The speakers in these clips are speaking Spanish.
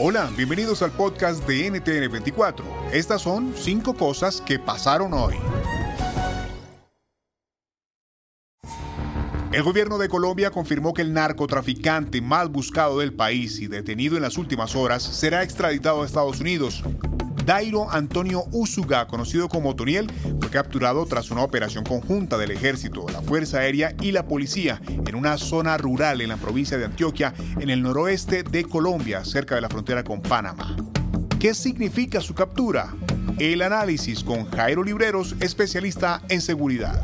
Hola, bienvenidos al podcast de NTN24. Estas son cinco cosas que pasaron hoy. El gobierno de Colombia confirmó que el narcotraficante más buscado del país y detenido en las últimas horas será extraditado a Estados Unidos. Dairo Antonio Usuga, conocido como Toniel, fue capturado tras una operación conjunta del ejército, la Fuerza Aérea y la policía en una zona rural en la provincia de Antioquia, en el noroeste de Colombia, cerca de la frontera con Panamá. ¿Qué significa su captura? El análisis con Jairo Libreros, especialista en seguridad.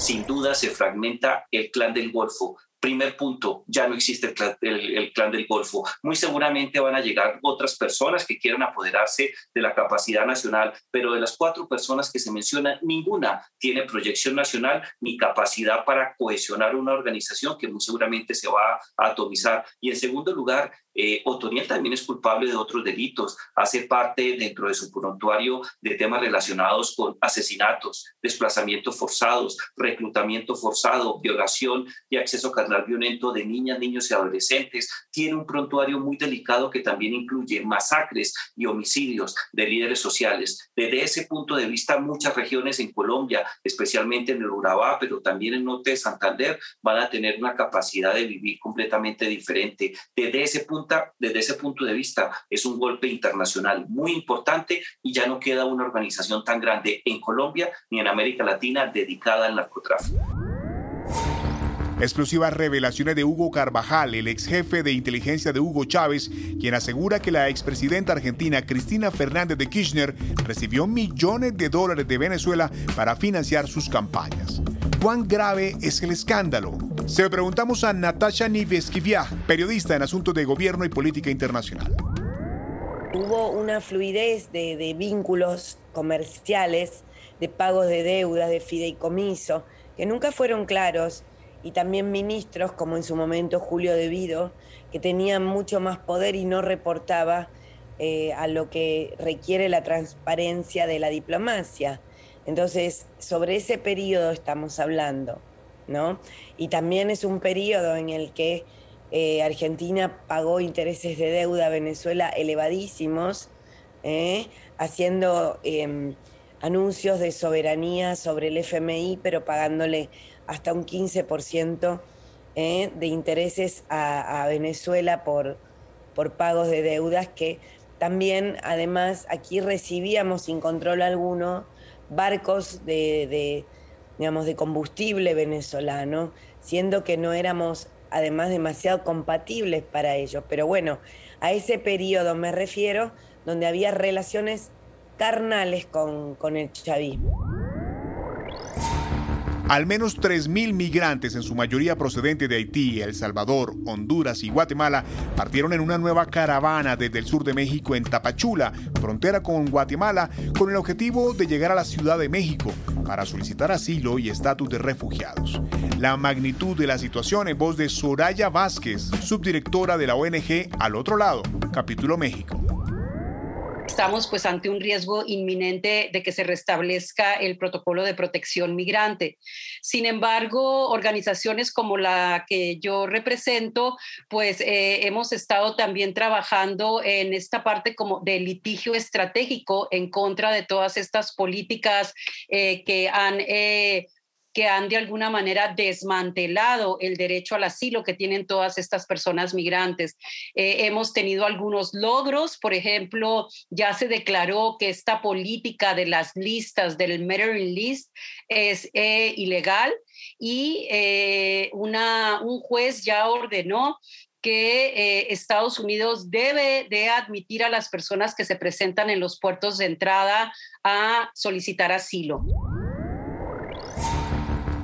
Sin duda se fragmenta el clan del Golfo, Primer punto, ya no existe el clan, del Golfo. Muy seguramente van a llegar otras personas que quieran apoderarse de la capacidad nacional, pero de las cuatro personas que se mencionan, ninguna tiene proyección nacional ni capacidad para cohesionar una organización que muy seguramente se va a atomizar. Y en segundo lugar, eh, Otoniel también es culpable de otros delitos, hace parte dentro de su prontuario de temas relacionados con asesinatos, desplazamientos forzados, reclutamiento forzado, violación y acceso carnal violento de niñas, niños y adolescentes. Tiene un prontuario muy delicado que también incluye masacres y homicidios de líderes sociales. Desde ese punto de vista, muchas regiones en Colombia, especialmente en el Urabá, pero también en norte de Santander, van a tener una capacidad de vivir completamente diferente. Desde ese punto desde ese punto de vista, es un golpe internacional muy importante y ya no queda una organización tan grande en Colombia ni en América Latina dedicada al narcotráfico. Explosivas revelaciones de Hugo Carvajal, el ex jefe de inteligencia de Hugo Chávez, quien asegura que la expresidenta argentina Cristina Fernández de Kirchner recibió millones de dólares de Venezuela para financiar sus campañas. ¿Cuán grave es el escándalo? Se lo preguntamos a Natasha Niveskiviak, periodista en asuntos de gobierno y política internacional. Hubo una fluidez de, de vínculos comerciales, de pagos de deudas, de fideicomiso, que nunca fueron claros y también ministros, como en su momento Julio Devido, que tenían mucho más poder y no reportaba eh, a lo que requiere la transparencia de la diplomacia. Entonces, sobre ese periodo estamos hablando. Y también es un periodo en el que eh, Argentina pagó intereses de deuda a Venezuela elevadísimos, ¿eh? haciendo em, anuncios de soberanía sobre el FMI, pero pagándole hasta un 15% ¿eh? de intereses a, Venezuela por, por pagos de deudas que también, además, aquí recibíamos sin control alguno barcos de digamos, de combustible venezolano, siendo que no éramos además demasiado compatibles para ellos. Pero bueno, a ese periodo me refiero donde había relaciones carnales con, con el chavismo. Al menos 3.000 migrantes, en su mayoría procedentes de Haití, El Salvador, Honduras y Guatemala, partieron en una nueva caravana desde el sur de México en Tapachula, frontera con Guatemala, con el objetivo de llegar a la Ciudad de México para solicitar asilo y estatus de refugiados. La magnitud de la situación en voz de Soraya Vázquez, subdirectora de la ONG Al Otro Lado, capítulo México estamos pues ante un riesgo inminente de que se restablezca el protocolo de protección migrante. Sin embargo, organizaciones como la que yo represento, pues eh, hemos estado también trabajando en esta parte como de litigio estratégico en contra de todas estas políticas eh, que han... Eh, que han de alguna manera desmantelado el derecho al asilo que tienen todas estas personas migrantes. Eh, hemos tenido algunos logros, por ejemplo, ya se declaró que esta política de las listas, del Metering List, es eh, ilegal y eh, una, un juez ya ordenó que Estados Unidos debe de admitir a las personas que se presentan en los puertos de entrada a solicitar asilo.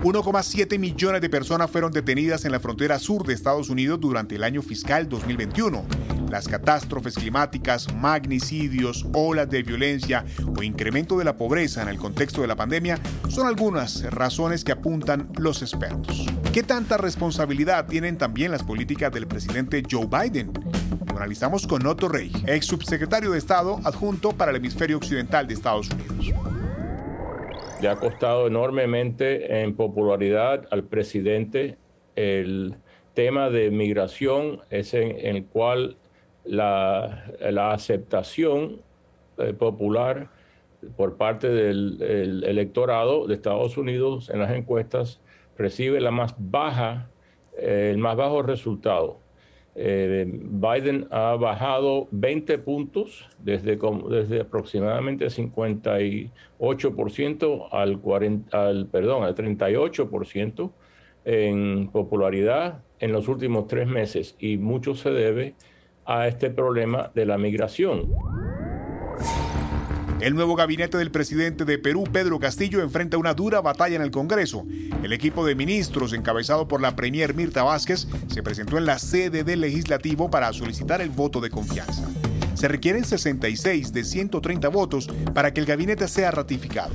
1,7 millones de personas fueron detenidas en la frontera sur de Estados Unidos durante el año fiscal 2021. Las catástrofes climáticas, magnicidios, olas de violencia o incremento de la pobreza en el contexto de la pandemia son algunas razones que apuntan los expertos. ¿Qué tanta responsabilidad tienen también las políticas del presidente Joe Biden? Lo analizamos con Otto Rey, ex subsecretario de Estado adjunto para el hemisferio occidental de Estados Unidos ha costado enormemente en popularidad al presidente el tema de migración, es en, el cual la, aceptación eh, popular por parte del electorado de Estados Unidos en las encuestas recibe la más baja, eh, el más bajo resultado. Eh, Biden ha bajado 20 puntos desde, desde aproximadamente 58% al, 40, al, perdón, al 38% en popularidad en los últimos tres meses y mucho se debe a este problema de la migración. El nuevo gabinete del presidente de Perú, Pedro Castillo, enfrenta una dura batalla en el Congreso. El equipo de ministros, encabezado por la premier Mirta Vázquez, se presentó en la sede del legislativo para solicitar el voto de confianza. Se requieren 66 de 130 votos para que el gabinete sea ratificado.